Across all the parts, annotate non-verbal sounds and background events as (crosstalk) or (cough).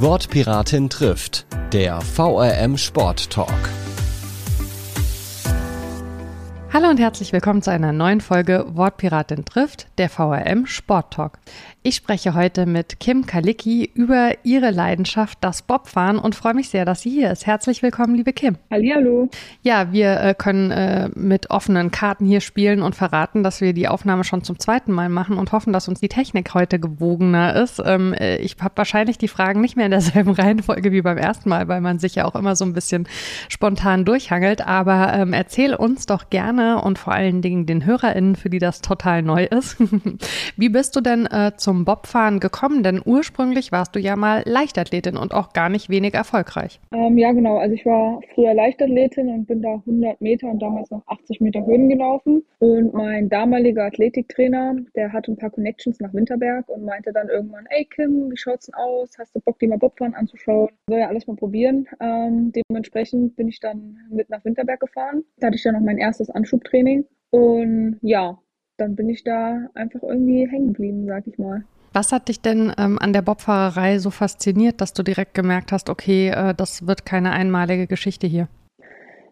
Wortpiratin trifft, der VRM Sport Talk. Hallo und herzlich willkommen zu einer neuen Folge Wortpiratin trifft, der VRM Sport Talk. Ich spreche heute mit Kim Kalicki über ihre Leidenschaft, das Bobfahren und freue mich sehr, dass sie hier ist. Herzlich willkommen, liebe Kim. Hallihallo. Ja, wir äh, können äh, mit offenen Karten hier spielen und verraten, dass wir die Aufnahme schon zum zweiten Mal machen und hoffen, dass uns die Technik heute gewogener ist. Ähm, äh, ich habe wahrscheinlich die Fragen nicht mehr in derselben (laughs) Reihenfolge wie beim ersten Mal, weil man sich ja auch immer so ein bisschen spontan durchhangelt. Aber ähm, erzähl uns doch gerne und vor allen Dingen den HörerInnen, für die das total neu ist. (laughs) wie bist du denn äh, zum Bobfahren gekommen? Denn ursprünglich warst du ja mal Leichtathletin und auch gar nicht wenig erfolgreich. Ähm, ja, genau. Also ich war früher Leichtathletin und bin da 100 Meter und damals noch 80 Meter Höhen gelaufen. Und mein damaliger Athletiktrainer, der hatte ein paar Connections nach Winterberg und meinte dann irgendwann, ey Kim, wie schaut's denn aus? Hast du Bock, dir mal Bobfahren anzuschauen? Soll ja alles mal probieren. Ähm, dementsprechend bin ich dann mit nach Winterberg gefahren. Da hatte ich dann noch mein erstes Anschubtraining. Und ja, dann bin ich da einfach irgendwie hängen geblieben, sag ich mal. Was hat dich denn ähm, an der Bobfahrerei so fasziniert, dass du direkt gemerkt hast, okay, äh, das wird keine einmalige Geschichte hier?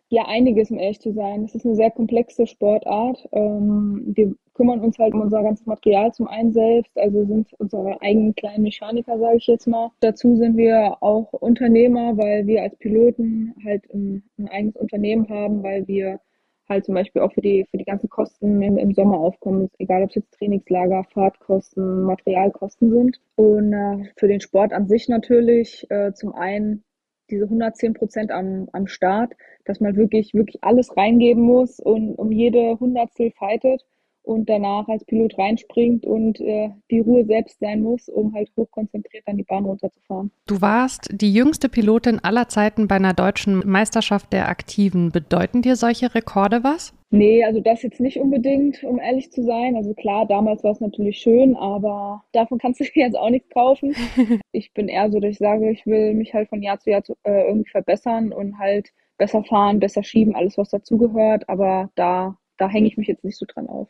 Ja, einiges, um ehrlich zu sein. Es ist eine sehr komplexe Sportart. Ähm, wir kümmern uns halt um unser ganzes Material zum einen selbst, also sind unsere eigenen kleinen Mechaniker, sage ich jetzt mal. Dazu sind wir auch Unternehmer, weil wir als Piloten halt ein, ein eigenes Unternehmen haben, weil wir halt zum Beispiel auch für die, für die ganzen Kosten im, im Sommer aufkommen, egal ob es jetzt Trainingslager, Fahrtkosten, Materialkosten sind. Und äh, für den Sport an sich natürlich äh, zum einen diese 110 Prozent am, am Start, dass man wirklich, wirklich alles reingeben muss und um jede Hundertstel fightet und danach als Pilot reinspringt und äh, die Ruhe selbst sein muss, um halt hochkonzentriert an die Bahn runterzufahren. Du warst die jüngste Pilotin aller Zeiten bei einer deutschen Meisterschaft der Aktiven. Bedeuten dir solche Rekorde was? Nee, also das jetzt nicht unbedingt, um ehrlich zu sein. Also klar, damals war es natürlich schön, aber davon kannst du dir jetzt auch nichts kaufen. (laughs) ich bin eher so, dass ich sage, ich will mich halt von Jahr zu Jahr zu, äh, irgendwie verbessern und halt besser fahren, besser schieben, alles was dazugehört. Aber da, da hänge ich mich jetzt nicht so dran auf.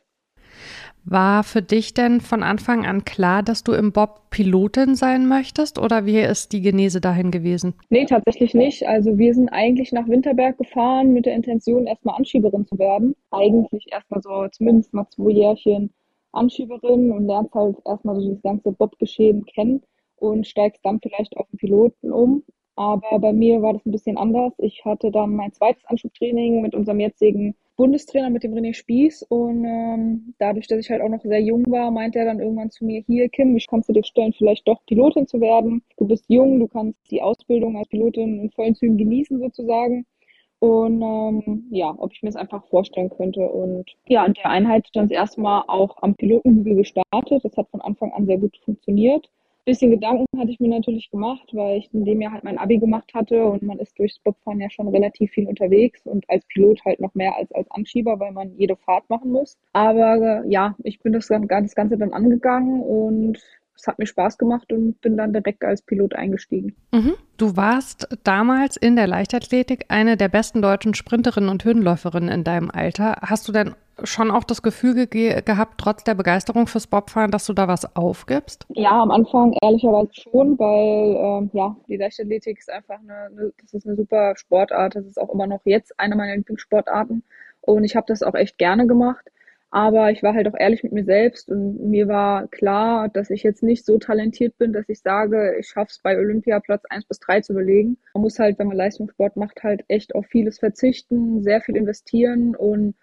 War für dich denn von Anfang an klar, dass du im Bob Pilotin sein möchtest oder wie ist die Genese dahin gewesen? Nee, tatsächlich nicht. Also wir sind eigentlich nach Winterberg gefahren mit der Intention, erstmal Anschieberin zu werden. Eigentlich erstmal so zumindest mal zwei Jährchen Anschieberin und lernst halt erstmal so dieses ganze Bob-Geschehen kennen und steigst dann vielleicht auf den Piloten um. Aber bei mir war das ein bisschen anders. Ich hatte dann mein zweites Anschubtraining mit unserem jetzigen Bundestrainer mit dem René Spieß und ähm, dadurch, dass ich halt auch noch sehr jung war, meinte er dann irgendwann zu mir, hier Kim, ich kannst du dir stellen, vielleicht doch Pilotin zu werden. Du bist jung, du kannst die Ausbildung als Pilotin in vollen Zügen genießen sozusagen. Und ähm, ja, ob ich mir das einfach vorstellen könnte. Und ja, in der Einheit dann das erste Mal auch am Pilotenhügel gestartet. Das hat von Anfang an sehr gut funktioniert bisschen Gedanken hatte ich mir natürlich gemacht, weil ich in dem Jahr halt mein Abi gemacht hatte und man ist durchs Bobfahren ja schon relativ viel unterwegs und als Pilot halt noch mehr als als Anschieber, weil man jede Fahrt machen muss. Aber äh, ja, ich bin das, das Ganze dann angegangen und es hat mir Spaß gemacht und bin dann direkt als Pilot eingestiegen. Mhm. Du warst damals in der Leichtathletik eine der besten deutschen Sprinterinnen und Hürdenläuferinnen in deinem Alter. Hast du denn schon auch das Gefühl ge gehabt, trotz der Begeisterung fürs Bobfahren, dass du da was aufgibst? Ja, am Anfang ehrlicherweise schon, weil ähm, ja, die Leichtathletik ist einfach eine, eine, das ist eine super Sportart. Das ist auch immer noch jetzt eine meiner Lieblingssportarten und ich habe das auch echt gerne gemacht. Aber ich war halt auch ehrlich mit mir selbst und mir war klar, dass ich jetzt nicht so talentiert bin, dass ich sage, ich schaffe es bei Olympia Platz 1 bis 3 zu belegen. Man muss halt, wenn man Leistungssport macht, halt echt auf vieles verzichten, sehr viel investieren und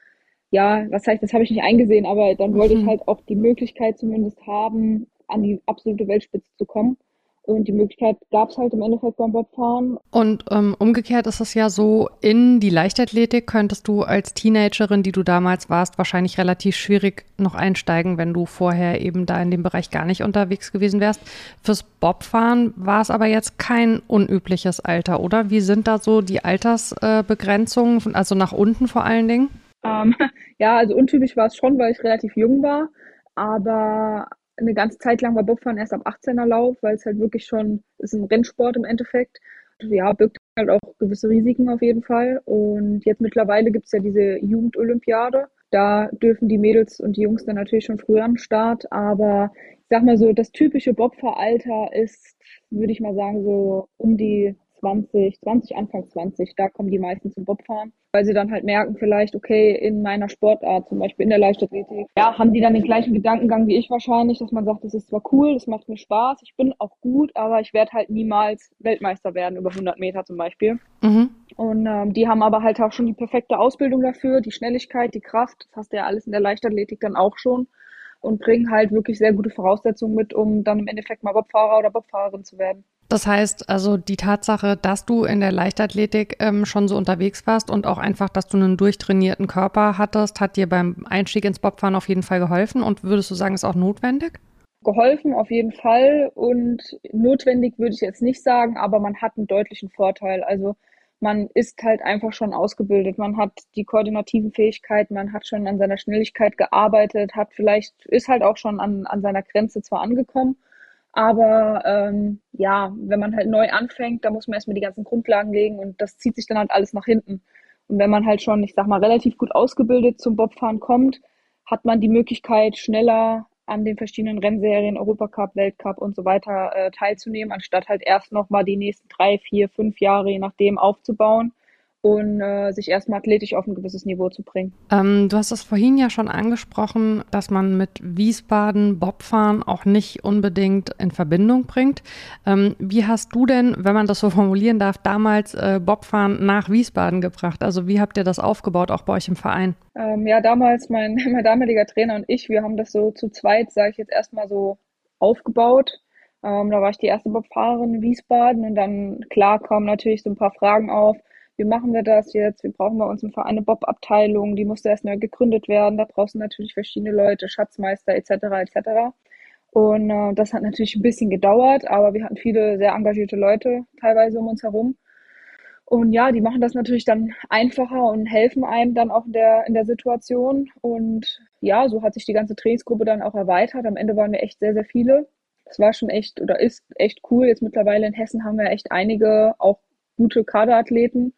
ja, was heißt, das habe ich nicht eingesehen, aber dann wollte mhm. ich halt auch die Möglichkeit zumindest haben, an die absolute Weltspitze zu kommen. Und die Möglichkeit gab es halt im Endeffekt beim Bobfahren. Und ähm, umgekehrt ist es ja so, in die Leichtathletik könntest du als Teenagerin, die du damals warst, wahrscheinlich relativ schwierig noch einsteigen, wenn du vorher eben da in dem Bereich gar nicht unterwegs gewesen wärst. Fürs Bobfahren war es aber jetzt kein unübliches Alter, oder? Wie sind da so die Altersbegrenzungen, also nach unten vor allen Dingen? Ähm, (laughs) ja, also untypisch war es schon, weil ich relativ jung war. Aber eine ganze Zeit lang war Bobfahren erst ab 18er Lauf, weil es halt wirklich schon ist ein Rennsport im Endeffekt. Ja, birgt halt auch gewisse Risiken auf jeden Fall. Und jetzt mittlerweile gibt es ja diese Jugendolympiade. Da dürfen die Mädels und die Jungs dann natürlich schon früher am Start. Aber sag mal so, das typische Bobfahralter ist, würde ich mal sagen, so um die 20, 20, Anfang 20, da kommen die meisten zum Bobfahren, weil sie dann halt merken vielleicht, okay, in meiner Sportart, zum Beispiel in der Leichtathletik, ja, haben die dann den gleichen Gedankengang wie ich wahrscheinlich, dass man sagt, das ist zwar cool, das macht mir Spaß, ich bin auch gut, aber ich werde halt niemals Weltmeister werden über 100 Meter zum Beispiel. Mhm. Und ähm, die haben aber halt auch schon die perfekte Ausbildung dafür, die Schnelligkeit, die Kraft, das hast du ja alles in der Leichtathletik dann auch schon und bringen halt wirklich sehr gute Voraussetzungen mit, um dann im Endeffekt mal Bobfahrer oder Bobfahrerin zu werden. Das heißt also die Tatsache, dass du in der Leichtathletik ähm, schon so unterwegs warst und auch einfach, dass du einen durchtrainierten Körper hattest, hat dir beim Einstieg ins Bobfahren auf jeden Fall geholfen und würdest du sagen, ist auch notwendig? Geholfen auf jeden Fall und notwendig würde ich jetzt nicht sagen, aber man hat einen deutlichen Vorteil. Also man ist halt einfach schon ausgebildet. Man hat die koordinativen Fähigkeiten, man hat schon an seiner Schnelligkeit gearbeitet, hat vielleicht, ist halt auch schon an, an seiner Grenze zwar angekommen, aber ähm, ja, wenn man halt neu anfängt, da muss man erstmal die ganzen Grundlagen legen und das zieht sich dann halt alles nach hinten. Und wenn man halt schon, ich sag mal, relativ gut ausgebildet zum Bobfahren kommt, hat man die Möglichkeit, schneller an den verschiedenen Rennserien, Europacup, Weltcup und so weiter äh, teilzunehmen, anstatt halt erst nochmal die nächsten drei, vier, fünf Jahre, je nachdem, aufzubauen und äh, sich erstmal athletisch auf ein gewisses Niveau zu bringen. Ähm, du hast es vorhin ja schon angesprochen, dass man mit Wiesbaden Bobfahren auch nicht unbedingt in Verbindung bringt. Ähm, wie hast du denn, wenn man das so (laughs) formulieren darf, damals äh, Bobfahren nach Wiesbaden gebracht? Also wie habt ihr das aufgebaut, auch bei euch im Verein? Ähm, ja, damals mein, (laughs) mein damaliger Trainer und ich, wir haben das so zu zweit, sage ich jetzt erstmal so, aufgebaut. Ähm, da war ich die erste Bobfahrerin in Wiesbaden und dann, klar, kamen natürlich so ein paar Fragen auf wie machen wir das jetzt? Wir brauchen bei uns im Verein eine Bob-Abteilung, die musste erst neu gegründet werden. Da brauchst du natürlich verschiedene Leute, Schatzmeister etc. etc. Und äh, das hat natürlich ein bisschen gedauert, aber wir hatten viele sehr engagierte Leute teilweise um uns herum. Und ja, die machen das natürlich dann einfacher und helfen einem dann auch in der, in der Situation. Und ja, so hat sich die ganze Trainingsgruppe dann auch erweitert. Am Ende waren wir echt sehr, sehr viele. Das war schon echt oder ist echt cool. Jetzt mittlerweile in Hessen haben wir echt einige auch gute Kaderathleten.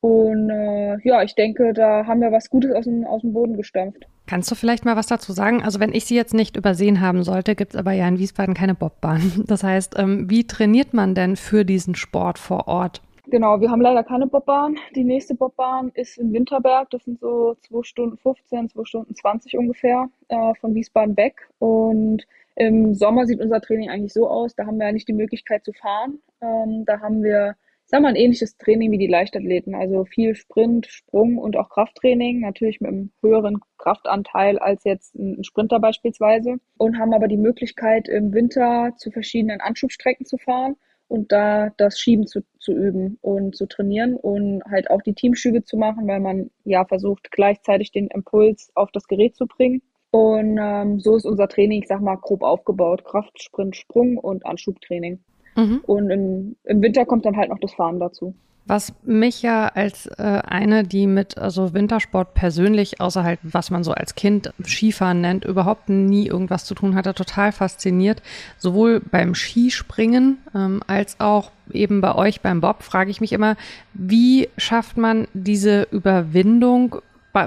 Und äh, ja, ich denke, da haben wir was Gutes aus dem, aus dem Boden gestampft. Kannst du vielleicht mal was dazu sagen? Also wenn ich sie jetzt nicht übersehen haben sollte, gibt es aber ja in Wiesbaden keine Bobbahn. (laughs) Das heißt, ähm, wie trainiert man denn für diesen Sport vor Ort? Genau, wir haben leider keine Bobbahn. Die nächste Bobbahn ist in Winterberg. Das sind so 2 Stunden 15, 2 Stunden 20 ungefähr äh, von Wiesbaden weg. Und im Sommer sieht unser Training eigentlich so aus. Da haben wir ja nicht die Möglichkeit zu fahren. Ähm, da haben wir sagen wir, ein ähnliches Training wie die Leichtathleten. Also viel Sprint, Sprung und auch Krafttraining, natürlich mit einem höheren Kraftanteil als jetzt ein Sprinter beispielsweise. Und haben aber die Möglichkeit, im Winter zu verschiedenen Anschubstrecken zu fahren und da das Schieben zu, zu üben und zu trainieren und halt auch die Teamschübe zu machen, weil man ja versucht, gleichzeitig den Impuls auf das Gerät zu bringen. Und ähm, so ist unser Training, ich sag mal, grob aufgebaut. Kraft, Sprint, Sprung und Anschubtraining. Mhm. Und im, im Winter kommt dann halt noch das Fahren dazu. Was mich ja als äh, eine, die mit also Wintersport persönlich, außer halt, was man so als Kind Skifahren nennt, überhaupt nie irgendwas zu tun hatte, total fasziniert. Sowohl beim Skispringen ähm, als auch eben bei euch beim Bob frage ich mich immer, wie schafft man diese Überwindung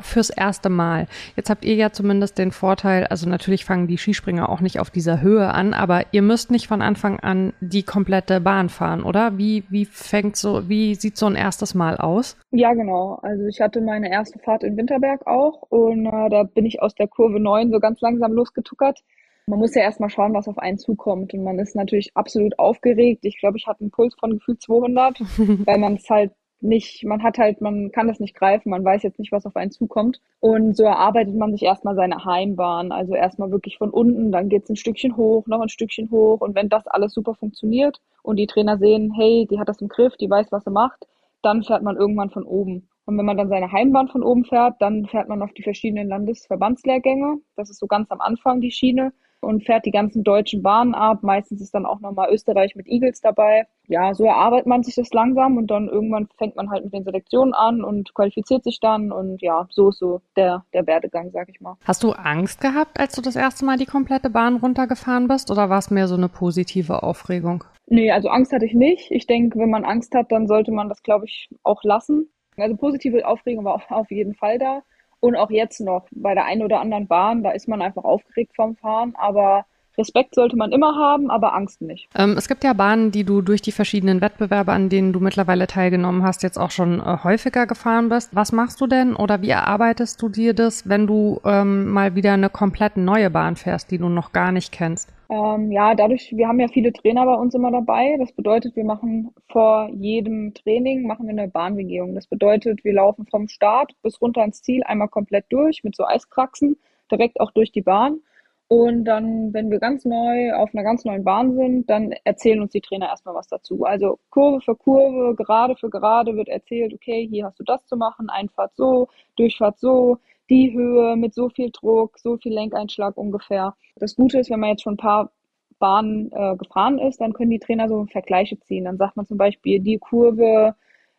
fürs erste Mal. Jetzt habt ihr ja zumindest den Vorteil, also natürlich fangen die Skispringer auch nicht auf dieser Höhe an, aber ihr müsst nicht von Anfang an die komplette Bahn fahren, oder? Wie, wie fängt so, wie sieht so ein erstes Mal aus? Ja, genau. Also ich hatte meine erste Fahrt in Winterberg auch und äh, da bin ich aus der Kurve 9 so ganz langsam losgetuckert. Man muss ja erstmal schauen, was auf einen zukommt. Und man ist natürlich absolut aufgeregt. Ich glaube, ich hatte einen Puls von gefühlt 200, (laughs) weil man es halt nicht, man hat halt, man kann das nicht greifen, man weiß jetzt nicht, was auf einen zukommt. Und so erarbeitet man sich erstmal seine Heimbahn. Also erstmal wirklich von unten, dann geht's ein Stückchen hoch, noch ein Stückchen hoch. Und wenn das alles super funktioniert und die Trainer sehen, hey, die hat das im Griff, die weiß, was sie macht, dann fährt man irgendwann von oben. Und wenn man dann seine Heimbahn von oben fährt, dann fährt man auf die verschiedenen Landesverbandslehrgänge. Das ist so ganz am Anfang die Schiene und fährt die ganzen deutschen Bahnen ab. Meistens ist dann auch nochmal Österreich mit Eagles dabei. Ja, so erarbeitet man sich das langsam und dann irgendwann fängt man halt mit den Selektionen an und qualifiziert sich dann und ja, so ist so der, der Werdegang, sag ich mal. Hast du Angst gehabt, als du das erste Mal die komplette Bahn runtergefahren bist oder war es mehr so eine positive Aufregung? Nee, also Angst hatte ich nicht. Ich denke, wenn man Angst hat, dann sollte man das, glaube ich, auch lassen. Also positive Aufregung war (laughs) auf jeden Fall da. Und auch jetzt noch bei der einen oder anderen Bahn, da ist man einfach aufgeregt vom Fahren, aber Respekt sollte man immer haben, aber Angst nicht. Ähm, es gibt ja Bahnen, die du durch die verschiedenen Wettbewerbe, an denen du mittlerweile teilgenommen hast, jetzt auch schon äh, häufiger gefahren bist. Was machst du denn oder wie erarbeitest du dir das, wenn du ähm, mal wieder eine komplett neue Bahn fährst, die du noch gar nicht kennst? Ähm, ja, dadurch, wir haben ja viele Trainer bei uns immer dabei. Das bedeutet, wir machen vor jedem Training machen wir eine Bahnbegehung. Das bedeutet, wir laufen vom Start bis runter ins Ziel einmal komplett durch mit so Eiskraxen, direkt auch durch die Bahn. Und dann, wenn wir ganz neu auf einer ganz neuen Bahn sind, dann erzählen uns die Trainer erstmal was dazu. Also Kurve für Kurve, gerade für gerade wird erzählt, okay, hier hast du das zu machen, Einfahrt so, Durchfahrt so, die Höhe mit so viel Druck, so viel Lenkeinschlag ungefähr. Das Gute ist, wenn man jetzt schon ein paar Bahnen äh, gefahren ist, dann können die Trainer so Vergleiche ziehen. Dann sagt man zum Beispiel, die Kurve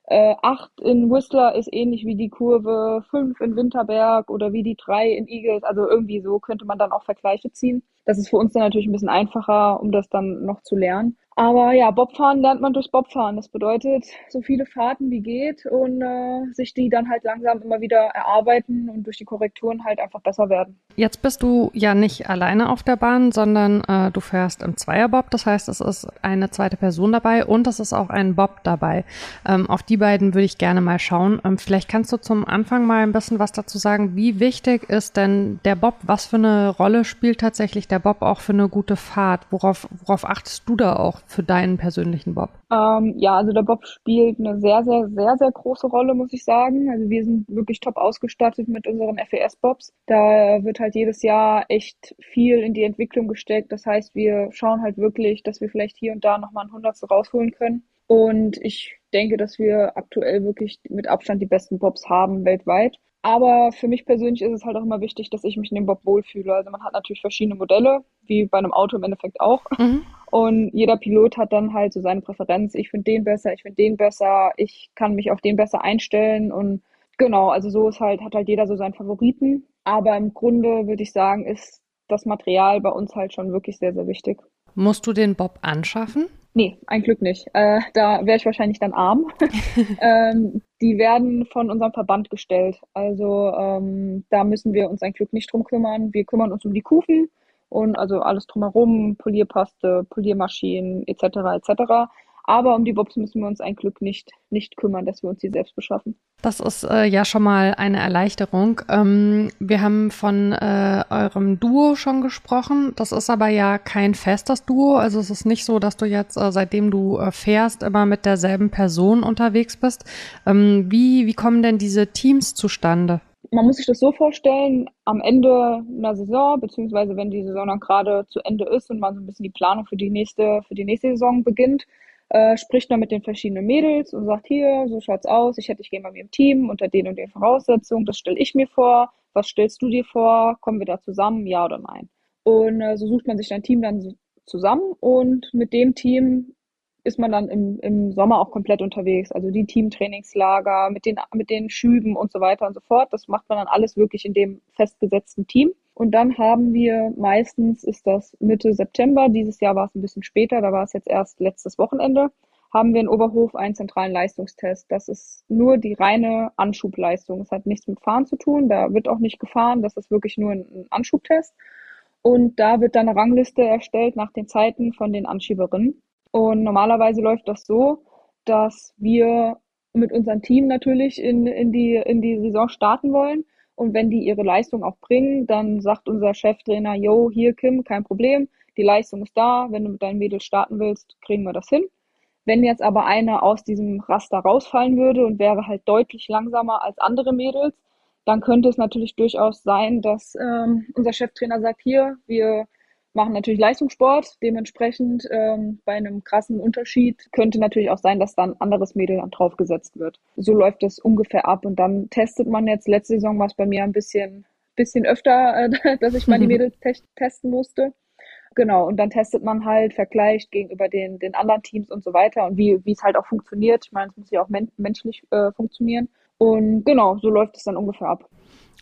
äh, 8 in Whistler ist ähnlich wie die Kurve 5 in Winterberg oder wie die 3 in Eagles. Also irgendwie so könnte man dann auch Vergleiche ziehen. Das ist für uns dann natürlich ein bisschen einfacher, um das dann noch zu lernen. Aber ja, Bobfahren lernt man durchs Bobfahren. Das bedeutet, so viele Fahrten wie geht und äh, sich die dann halt langsam immer wieder erarbeiten und durch die Korrekturen halt einfach besser werden. Jetzt bist du ja nicht alleine auf der Bahn, sondern äh, du fährst im Zweierbob. Das heißt, es ist eine zweite Person dabei und es ist auch ein Bob dabei. Ähm, auf die beiden würde ich gerne mal schauen. Ähm, vielleicht kannst du zum Anfang mal ein bisschen was dazu sagen. Wie wichtig ist denn der Bob? Was für eine Rolle spielt tatsächlich der Bob auch für eine gute Fahrt? Worauf, worauf achtest du da auch? Für deinen persönlichen Bob? Ähm, ja, also der Bob spielt eine sehr, sehr, sehr, sehr große Rolle, muss ich sagen. Also wir sind wirklich top ausgestattet mit unseren FES-Bobs. Da wird halt jedes Jahr echt viel in die Entwicklung gesteckt. Das heißt, wir schauen halt wirklich, dass wir vielleicht hier und da nochmal ein Hundertstel rausholen können. Und ich denke, dass wir aktuell wirklich mit Abstand die besten Bobs haben weltweit. Aber für mich persönlich ist es halt auch immer wichtig, dass ich mich in dem Bob wohlfühle. Also man hat natürlich verschiedene Modelle, wie bei einem Auto im Endeffekt auch. Mhm. Und jeder Pilot hat dann halt so seine Präferenz. Ich finde den besser, ich finde den besser, ich kann mich auf den besser einstellen. Und genau, also so ist halt, hat halt jeder so seinen Favoriten. Aber im Grunde würde ich sagen, ist das Material bei uns halt schon wirklich sehr, sehr wichtig. Musst du den Bob anschaffen? Nee, ein Glück nicht. Äh, da wäre ich wahrscheinlich dann arm. (laughs) ähm, die werden von unserem Verband gestellt. Also ähm, da müssen wir uns ein Glück nicht drum kümmern. Wir kümmern uns um die Kufen und also alles drumherum, Polierpaste, Poliermaschinen etc. etc. Aber um die Bobs müssen wir uns ein Glück nicht, nicht kümmern, dass wir uns die selbst beschaffen. Das ist äh, ja schon mal eine Erleichterung. Ähm, wir haben von äh, eurem Duo schon gesprochen. Das ist aber ja kein festes Duo. Also es ist nicht so, dass du jetzt, äh, seitdem du äh, fährst, immer mit derselben Person unterwegs bist. Ähm, wie, wie kommen denn diese Teams zustande? Man muss sich das so vorstellen, am Ende einer Saison, beziehungsweise wenn die Saison dann gerade zu Ende ist und man so ein bisschen die Planung für die nächste, für die nächste Saison beginnt, äh, spricht man mit den verschiedenen Mädels und sagt, hier, so schaut's aus, ich hätte dich gerne bei mir im Team unter den und den Voraussetzungen, das stelle ich mir vor, was stellst du dir vor, kommen wir da zusammen, ja oder nein? Und äh, so sucht man sich ein Team dann so zusammen und mit dem Team ist man dann im, im Sommer auch komplett unterwegs. Also die Teamtrainingslager mit den, mit den Schüben und so weiter und so fort. Das macht man dann alles wirklich in dem festgesetzten Team. Und dann haben wir meistens, ist das Mitte September, dieses Jahr war es ein bisschen später, da war es jetzt erst letztes Wochenende, haben wir in Oberhof einen zentralen Leistungstest. Das ist nur die reine Anschubleistung. Es hat nichts mit Fahren zu tun, da wird auch nicht gefahren, das ist wirklich nur ein Anschubtest. Und da wird dann eine Rangliste erstellt nach den Zeiten von den Anschieberinnen. Und normalerweise läuft das so, dass wir mit unserem Team natürlich in, in, die, in die Saison starten wollen und wenn die ihre Leistung auch bringen, dann sagt unser Cheftrainer, yo, hier Kim, kein Problem, die Leistung ist da, wenn du mit deinem Mädel starten willst, kriegen wir das hin. Wenn jetzt aber einer aus diesem Raster rausfallen würde und wäre halt deutlich langsamer als andere Mädels, dann könnte es natürlich durchaus sein, dass ähm, unser Cheftrainer sagt, hier, wir machen natürlich Leistungssport. Dementsprechend ähm, bei einem krassen Unterschied könnte natürlich auch sein, dass dann anderes Mädel dann draufgesetzt wird. So läuft das ungefähr ab. Und dann testet man jetzt, letzte Saison war es bei mir ein bisschen, bisschen öfter, äh, (laughs) dass ich mal die (laughs) Mädels te testen musste. Genau, und dann testet man halt, vergleicht gegenüber den, den anderen Teams und so weiter und wie, wie es halt auch funktioniert. Ich meine, es muss ja auch men menschlich äh, funktionieren. Und genau, so läuft es dann ungefähr ab.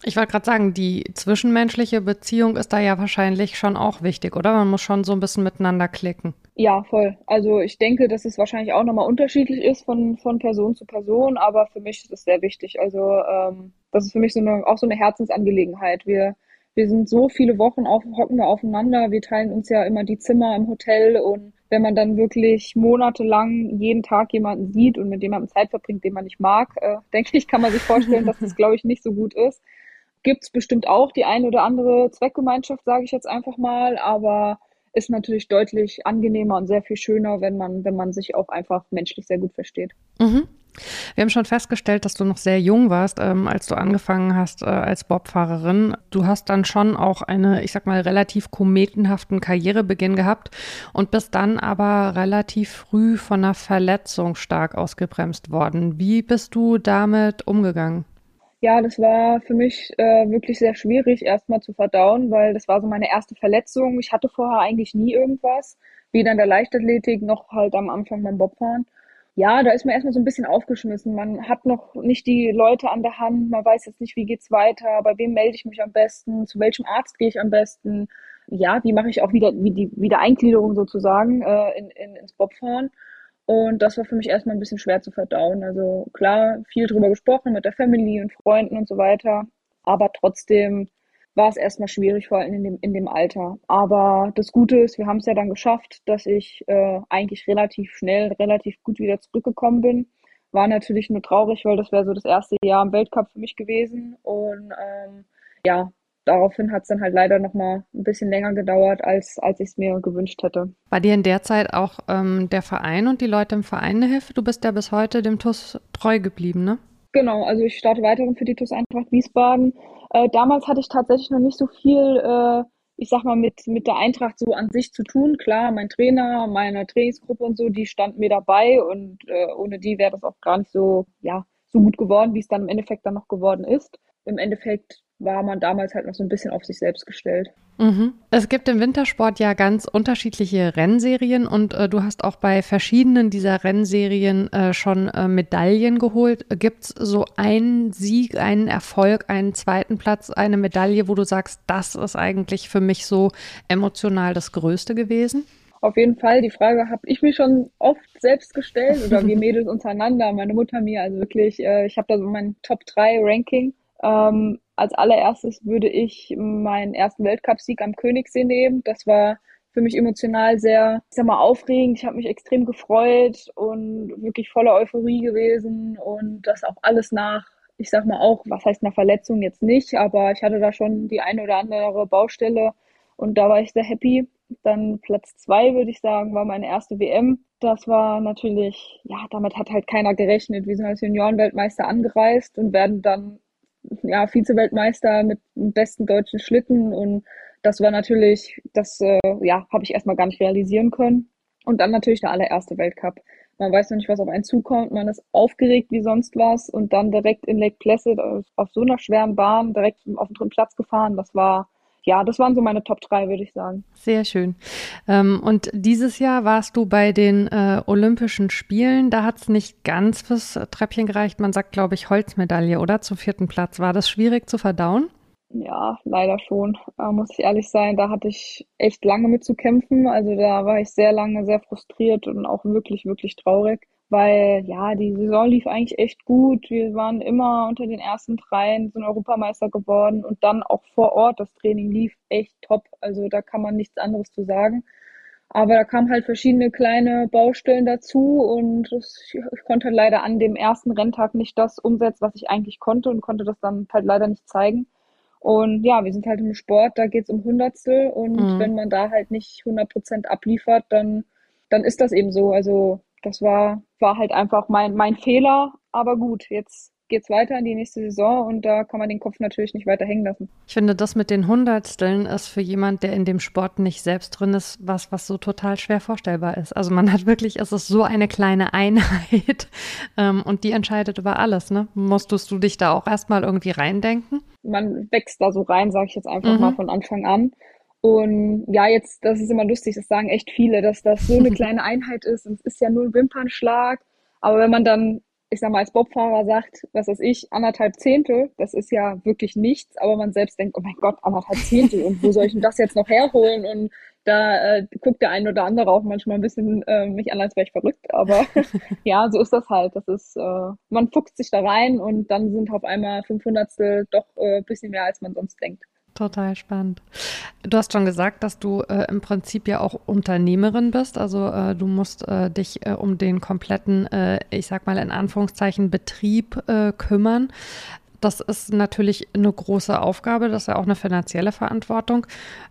Ich wollte gerade sagen, die zwischenmenschliche Beziehung ist da ja wahrscheinlich schon auch wichtig, oder? Man muss schon so ein bisschen miteinander klicken. Ja, voll. Also ich denke, dass es wahrscheinlich auch nochmal unterschiedlich ist von, von Person zu Person, aber für mich ist es sehr wichtig. Also ähm, das ist für mich so eine, auch so eine Herzensangelegenheit. Wir wir sind so viele Wochen auf, hocken wir aufeinander. Wir teilen uns ja immer die Zimmer im Hotel und wenn man dann wirklich monatelang jeden Tag jemanden sieht und mit jemandem Zeit verbringt, den man nicht mag, äh, (laughs) denke ich, kann man sich vorstellen, dass das, (laughs) glaube ich, nicht so gut ist. Gibt es bestimmt auch die eine oder andere Zweckgemeinschaft, sage ich jetzt einfach mal, aber ist natürlich deutlich angenehmer und sehr viel schöner, wenn man, wenn man sich auch einfach menschlich sehr gut versteht. Mhm. Wir haben schon festgestellt, dass du noch sehr jung warst, ähm, als du angefangen hast äh, als Bobfahrerin. Du hast dann schon auch eine, ich sag mal, relativ kometenhaften Karrierebeginn gehabt und bist dann aber relativ früh von einer Verletzung stark ausgebremst worden. Wie bist du damit umgegangen? Ja, das war für mich äh, wirklich sehr schwierig, erstmal zu verdauen, weil das war so meine erste Verletzung. Ich hatte vorher eigentlich nie irgendwas, weder in der Leichtathletik noch halt am Anfang beim Bobfahren ja, da ist man erstmal so ein bisschen aufgeschmissen. Man hat noch nicht die Leute an der Hand, man weiß jetzt nicht, wie geht's weiter, bei wem melde ich mich am besten, zu welchem Arzt gehe ich am besten, ja, wie mache ich auch wieder wie die Wiedereingliederung sozusagen äh, in, in, ins Bobfahren. Und das war für mich erstmal ein bisschen schwer zu verdauen. Also klar, viel drüber gesprochen mit der Family und Freunden und so weiter, aber trotzdem war es erstmal schwierig, vor allem in dem, in dem Alter. Aber das Gute ist, wir haben es ja dann geschafft, dass ich äh, eigentlich relativ schnell, relativ gut wieder zurückgekommen bin. War natürlich nur traurig, weil das wäre so das erste Jahr im Weltcup für mich gewesen. Und ähm, ja, daraufhin hat es dann halt leider nochmal ein bisschen länger gedauert, als, als ich es mir gewünscht hätte. War dir in der Zeit auch ähm, der Verein und die Leute im Verein eine Hilfe? Du bist ja bis heute dem TUS treu geblieben, ne? Genau, also ich starte weiterhin für die TUS Eintracht Wiesbaden. Äh, damals hatte ich tatsächlich noch nicht so viel, äh, ich sag mal, mit, mit der Eintracht so an sich zu tun. Klar, mein Trainer, meine Trainingsgruppe und so, die standen mir dabei und äh, ohne die wäre das auch gar nicht so, ja, so gut geworden, wie es dann im Endeffekt dann noch geworden ist. Im Endeffekt war man damals halt noch so ein bisschen auf sich selbst gestellt. Mhm. Es gibt im Wintersport ja ganz unterschiedliche Rennserien und äh, du hast auch bei verschiedenen dieser Rennserien äh, schon äh, Medaillen geholt. Gibt es so einen Sieg, einen Erfolg, einen zweiten Platz, eine Medaille, wo du sagst, das ist eigentlich für mich so emotional das Größte gewesen? Auf jeden Fall. Die Frage habe ich mir schon oft selbst gestellt oder (laughs) wir Mädels untereinander, meine Mutter mir. Also wirklich, äh, ich habe da so mein Top 3 Ranking. Ähm, als allererstes würde ich meinen ersten Weltcupsieg am Königssee nehmen. Das war für mich emotional sehr, ich sag mal, aufregend. Ich habe mich extrem gefreut und wirklich voller Euphorie gewesen und das auch alles nach, ich sag mal auch, was heißt nach Verletzung jetzt nicht, aber ich hatte da schon die eine oder andere Baustelle und da war ich sehr happy. Dann Platz zwei, würde ich sagen, war meine erste WM. Das war natürlich, ja, damit hat halt keiner gerechnet. Wir sind als Juniorenweltmeister angereist und werden dann ja, Vize-Weltmeister mit dem besten deutschen Schlitten und das war natürlich, das äh, ja, habe ich erstmal gar nicht realisieren können. Und dann natürlich der allererste Weltcup. Man weiß noch nicht, was auf einen zukommt. Man ist aufgeregt wie sonst was und dann direkt in Lake Placid auf, auf so einer schweren Bahn direkt auf den dritten Platz gefahren. Das war ja, das waren so meine Top 3, würde ich sagen. Sehr schön. Ähm, und dieses Jahr warst du bei den äh, Olympischen Spielen. Da hat es nicht ganz fürs Treppchen gereicht. Man sagt, glaube ich, Holzmedaille, oder? Zum vierten Platz. War das schwierig zu verdauen? Ja, leider schon, äh, muss ich ehrlich sein. Da hatte ich echt lange mit zu kämpfen. Also da war ich sehr lange sehr frustriert und auch wirklich, wirklich traurig weil ja, die Saison lief eigentlich echt gut. Wir waren immer unter den ersten dreien, sind Europameister geworden und dann auch vor Ort. Das Training lief echt top. Also da kann man nichts anderes zu sagen. Aber da kamen halt verschiedene kleine Baustellen dazu und ich konnte leider an dem ersten Renntag nicht das umsetzen, was ich eigentlich konnte und konnte das dann halt leider nicht zeigen. Und ja, wir sind halt im Sport, da geht es um Hundertstel und mhm. wenn man da halt nicht 100 Prozent abliefert, dann, dann ist das eben so. Also das war, war halt einfach mein, mein Fehler. Aber gut, jetzt geht's weiter in die nächste Saison und da kann man den Kopf natürlich nicht weiter hängen lassen. Ich finde, das mit den Hundertsteln ist für jemand, der in dem Sport nicht selbst drin ist, was, was so total schwer vorstellbar ist. Also man hat wirklich, es ist so eine kleine Einheit (laughs) ähm, und die entscheidet über alles. Ne? Musstest du dich da auch erstmal irgendwie reindenken? Man wächst da so rein, sage ich jetzt einfach mhm. mal von Anfang an. Und ja, jetzt, das ist immer lustig, das sagen echt viele, dass das so eine (laughs) kleine Einheit ist und es ist ja nur ein Wimpernschlag. Aber wenn man dann, ich sag mal, als Bobfahrer sagt, was weiß ich, anderthalb Zehntel, das ist ja wirklich nichts, aber man selbst denkt, oh mein Gott, anderthalb Zehntel und wo soll ich denn das jetzt noch herholen? Und da äh, guckt der ein oder andere auch manchmal ein bisschen äh, mich an, als wäre ich verrückt. Aber (laughs) ja, so ist das halt. Das ist, äh, man fuchst sich da rein und dann sind auf einmal 500 doch äh, bisschen mehr, als man sonst denkt. Total spannend. Du hast schon gesagt, dass du äh, im Prinzip ja auch Unternehmerin bist. Also äh, du musst äh, dich äh, um den kompletten, äh, ich sag mal in Anführungszeichen, Betrieb äh, kümmern. Das ist natürlich eine große Aufgabe, das ist ja auch eine finanzielle Verantwortung.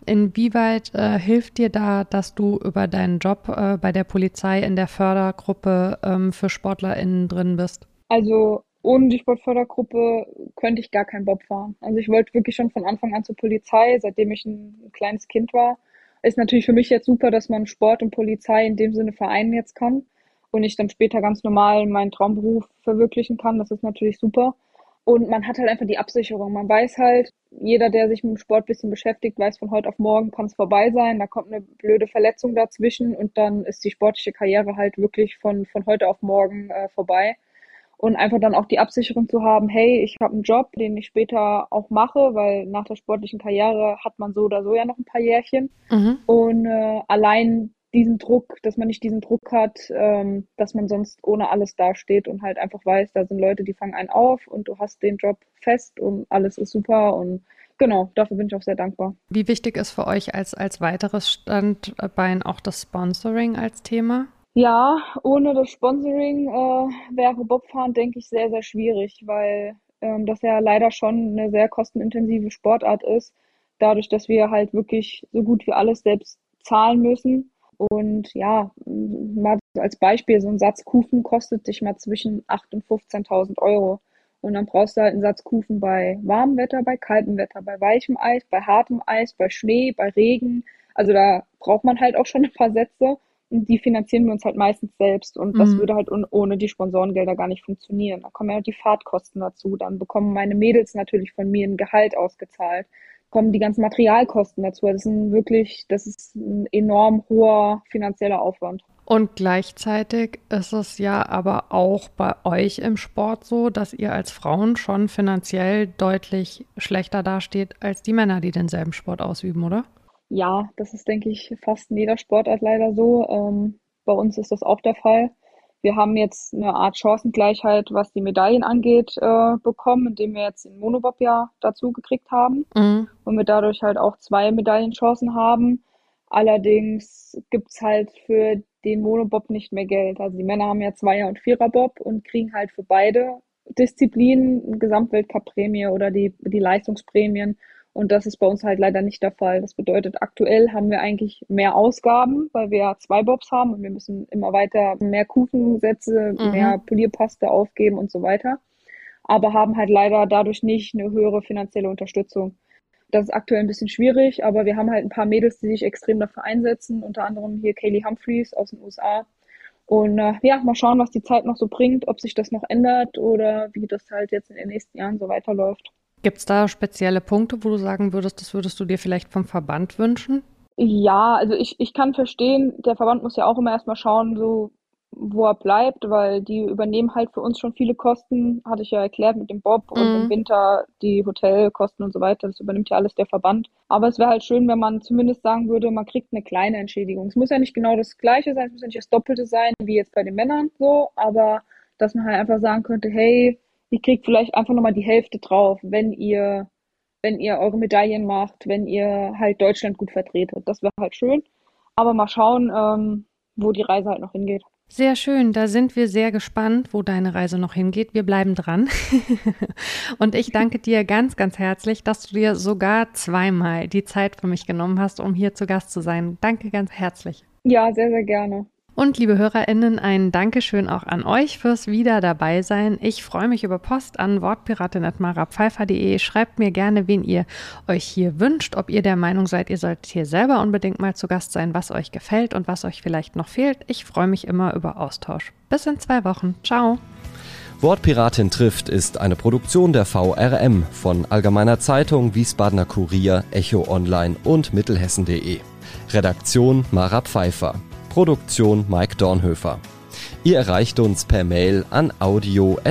Inwieweit hilft dir da, dass du über deinen Job bei der Polizei in der Fördergruppe ähm, für SportlerInnen drin bist? Also ohne die Sportfördergruppe könnte ich gar kein Bob fahren. Also ich wollte wirklich schon von Anfang an zur Polizei, seitdem ich ein kleines Kind war. Ist natürlich für mich jetzt super, dass man Sport und Polizei in dem Sinne vereinen jetzt kann und ich dann später ganz normal meinen Traumberuf verwirklichen kann. Das ist natürlich super. Und man hat halt einfach die Absicherung. Man weiß halt, jeder, der sich mit dem Sport ein bisschen beschäftigt, weiß, von heute auf morgen kann es vorbei sein. Da kommt eine blöde Verletzung dazwischen und dann ist die sportliche Karriere halt wirklich von, von heute auf morgen äh, vorbei und einfach dann auch die Absicherung zu haben, hey, ich habe einen Job, den ich später auch mache, weil nach der sportlichen Karriere hat man so oder so ja noch ein paar Jährchen. Mhm. Und äh, allein diesen Druck, dass man nicht diesen Druck hat, ähm, dass man sonst ohne alles dasteht und halt einfach weiß, da sind Leute, die fangen einen auf und du hast den Job fest und alles ist super und genau, dafür bin ich auch sehr dankbar. Wie wichtig ist für euch als, als weiteres Standbein auch das Sponsoring als Thema? Ja, ohne das Sponsoring äh, wäre Bobfahren, denke ich, sehr, sehr schwierig, weil ähm, das ja leider schon eine sehr kostenintensive Sportart ist, dadurch, dass wir halt wirklich so gut wie alles selbst zahlen müssen. Und ja, mal als Beispiel, so ein Satz Kufen kostet dich mal zwischen 8.000 und 15.000 Euro. Und dann brauchst du halt einen Satz Kufen bei warmem Wetter, bei kaltem Wetter, bei weichem Eis, bei hartem Eis, bei Schnee, bei Regen. Also da braucht man halt auch schon ein paar Sätze die finanzieren wir uns halt meistens selbst und das mhm. würde halt ohne die Sponsorengelder gar nicht funktionieren. Da kommen ja die Fahrtkosten dazu, dann bekommen meine Mädels natürlich von mir ein Gehalt ausgezahlt, kommen die ganzen Materialkosten dazu. Das ist wirklich, das ist ein enorm hoher finanzieller Aufwand. Und gleichzeitig ist es ja aber auch bei euch im Sport so, dass ihr als Frauen schon finanziell deutlich schlechter dasteht als die Männer, die denselben Sport ausüben, oder? Ja, das ist, denke ich, fast in jeder Sportart leider so. Ähm, bei uns ist das auch der Fall. Wir haben jetzt eine Art Chancengleichheit, was die Medaillen angeht, äh, bekommen, indem wir jetzt den Monobob ja dazu gekriegt haben mhm. und wir dadurch halt auch zwei Medaillenchancen haben. Allerdings gibt's halt für den Monobob nicht mehr Geld. Also die Männer haben ja Zweier- und Viererbob und kriegen halt für beide Disziplinen Gesamtweltcup-Prämie oder die, die Leistungsprämien und das ist bei uns halt leider nicht der Fall. Das bedeutet, aktuell haben wir eigentlich mehr Ausgaben, weil wir zwei Bobs haben und wir müssen immer weiter mehr Kufensätze, mhm. mehr Polierpaste aufgeben und so weiter. Aber haben halt leider dadurch nicht eine höhere finanzielle Unterstützung. Das ist aktuell ein bisschen schwierig, aber wir haben halt ein paar Mädels, die sich extrem dafür einsetzen, unter anderem hier Kaylee Humphreys aus den USA. Und äh, ja, mal schauen, was die Zeit noch so bringt, ob sich das noch ändert oder wie das halt jetzt in den nächsten Jahren so weiterläuft. Gibt es da spezielle Punkte, wo du sagen würdest, das würdest du dir vielleicht vom Verband wünschen? Ja, also ich, ich kann verstehen, der Verband muss ja auch immer erstmal schauen, so wo er bleibt, weil die übernehmen halt für uns schon viele Kosten, hatte ich ja erklärt mit dem Bob und im mhm. Winter die Hotelkosten und so weiter, das übernimmt ja alles der Verband. Aber es wäre halt schön, wenn man zumindest sagen würde, man kriegt eine kleine Entschädigung. Es muss ja nicht genau das gleiche sein, es muss ja nicht das Doppelte sein, wie jetzt bei den Männern so, aber dass man halt einfach sagen könnte, hey, ihr kriegt vielleicht einfach nochmal die Hälfte drauf, wenn ihr, wenn ihr eure Medaillen macht, wenn ihr halt Deutschland gut vertretet. Das wäre halt schön. Aber mal schauen, ähm, wo die Reise halt noch hingeht. Sehr schön, da sind wir sehr gespannt, wo deine Reise noch hingeht. Wir bleiben dran. (laughs) Und ich danke dir ganz, ganz herzlich, dass du dir sogar zweimal die Zeit für mich genommen hast, um hier zu Gast zu sein. Danke ganz herzlich. Ja, sehr, sehr gerne. Und liebe HörerInnen, ein Dankeschön auch an euch fürs Wieder dabei sein. Ich freue mich über Post an wortpiratin.marapfeifer.de. Schreibt mir gerne, wen ihr euch hier wünscht, ob ihr der Meinung seid, ihr solltet hier selber unbedingt mal zu Gast sein, was euch gefällt und was euch vielleicht noch fehlt. Ich freue mich immer über Austausch. Bis in zwei Wochen. Ciao. Wortpiratin trifft ist eine Produktion der VRM von Allgemeiner Zeitung, Wiesbadener Kurier, Echo Online und Mittelhessen.de. Redaktion Mara Pfeiffer. Produktion Mike Dornhöfer. Ihr erreicht uns per Mail an audio.vrm.de.